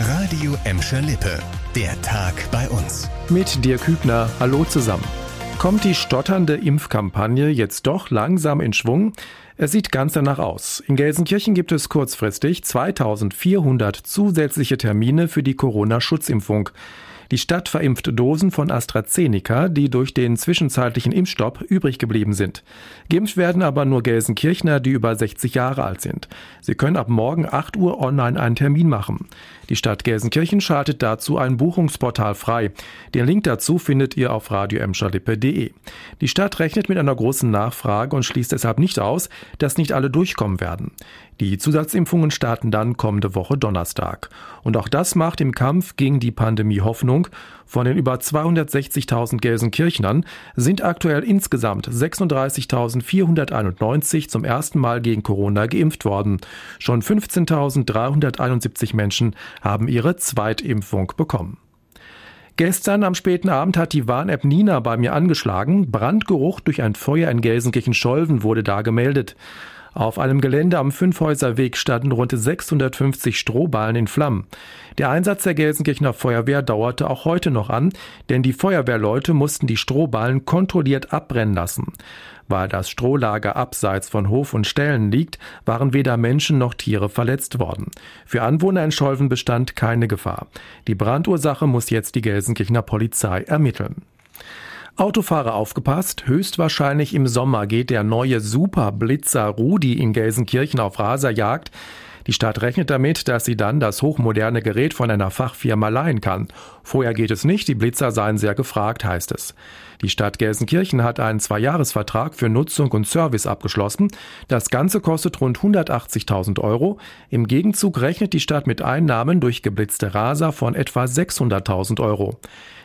Radio Emscher Lippe. Der Tag bei uns. Mit dir Kübner. Hallo zusammen. Kommt die stotternde Impfkampagne jetzt doch langsam in Schwung? Es sieht ganz danach aus. In Gelsenkirchen gibt es kurzfristig 2400 zusätzliche Termine für die Corona-Schutzimpfung. Die Stadt verimpft Dosen von AstraZeneca, die durch den zwischenzeitlichen Impfstopp übrig geblieben sind. Geimpft werden aber nur Gelsenkirchner, die über 60 Jahre alt sind. Sie können ab morgen 8 Uhr online einen Termin machen. Die Stadt Gelsenkirchen schaltet dazu ein Buchungsportal frei. Den Link dazu findet ihr auf radioemscherlippe.de. Die Stadt rechnet mit einer großen Nachfrage und schließt deshalb nicht aus, dass nicht alle durchkommen werden. Die Zusatzimpfungen starten dann kommende Woche Donnerstag. Und auch das macht im Kampf gegen die Pandemie Hoffnung. Von den über 260.000 Gelsenkirchnern sind aktuell insgesamt 36.491 zum ersten Mal gegen Corona geimpft worden. Schon 15.371 Menschen haben ihre Zweitimpfung bekommen. Gestern am späten Abend hat die Warn-App Nina bei mir angeschlagen. Brandgeruch durch ein Feuer in Gelsenkirchen-Scholven wurde da gemeldet. Auf einem Gelände am Fünfhäuserweg standen rund 650 Strohballen in Flammen. Der Einsatz der Gelsenkirchener Feuerwehr dauerte auch heute noch an, denn die Feuerwehrleute mussten die Strohballen kontrolliert abbrennen lassen. Weil das Strohlager abseits von Hof und Ställen liegt, waren weder Menschen noch Tiere verletzt worden. Für Anwohner in Scholven bestand keine Gefahr. Die Brandursache muss jetzt die Gelsenkirchener Polizei ermitteln. Autofahrer aufgepasst, höchstwahrscheinlich im Sommer geht der neue Superblitzer Rudi in Gelsenkirchen auf Raserjagd. Die Stadt rechnet damit, dass sie dann das hochmoderne Gerät von einer Fachfirma leihen kann. Vorher geht es nicht, die Blitzer seien sehr gefragt, heißt es. Die Stadt Gelsenkirchen hat einen Zweijahresvertrag für Nutzung und Service abgeschlossen. Das Ganze kostet rund 180.000 Euro. Im Gegenzug rechnet die Stadt mit Einnahmen durch geblitzte Raser von etwa 600.000 Euro.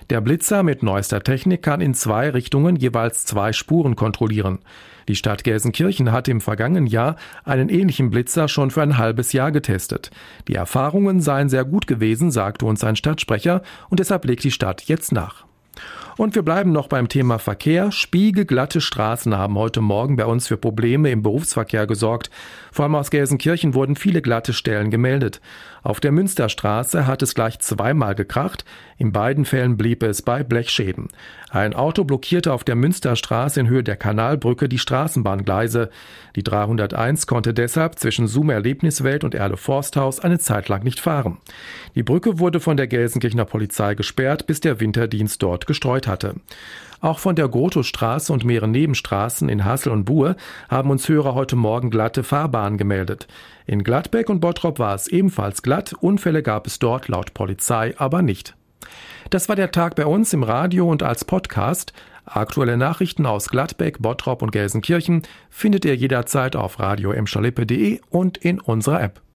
Der Blitzer mit neuester Technik kann in zwei Richtungen jeweils zwei Spuren kontrollieren. Die Stadt Gelsenkirchen hat im vergangenen Jahr einen ähnlichen Blitzer schon für ein halbes Jahr getestet. Die Erfahrungen seien sehr gut gewesen, sagte uns ein Stadtsprecher, und deshalb legt die Stadt jetzt nach. Und wir bleiben noch beim Thema Verkehr. Spiegelglatte Straßen haben heute Morgen bei uns für Probleme im Berufsverkehr gesorgt. Vor allem aus Gelsenkirchen wurden viele glatte Stellen gemeldet. Auf der Münsterstraße hat es gleich zweimal gekracht. In beiden Fällen blieb es bei Blechschäden. Ein Auto blockierte auf der Münsterstraße in Höhe der Kanalbrücke die Straßenbahngleise. Die 301 konnte deshalb zwischen Zoom Erlebniswelt und Erle Forsthaus eine Zeit lang nicht fahren. Die Brücke wurde von der Gelsenkirchener Polizei gesperrt, bis der Winterdienst dort gestreut hatte. Auch von der Grotowstraße und mehreren Nebenstraßen in Hassel und Buhr haben uns Hörer heute Morgen glatte Fahrbahnen gemeldet. In Gladbeck und Bottrop war es ebenfalls glatt, Unfälle gab es dort laut Polizei aber nicht. Das war der Tag bei uns im Radio und als Podcast. Aktuelle Nachrichten aus Gladbeck, Bottrop und Gelsenkirchen findet ihr jederzeit auf radio und in unserer App.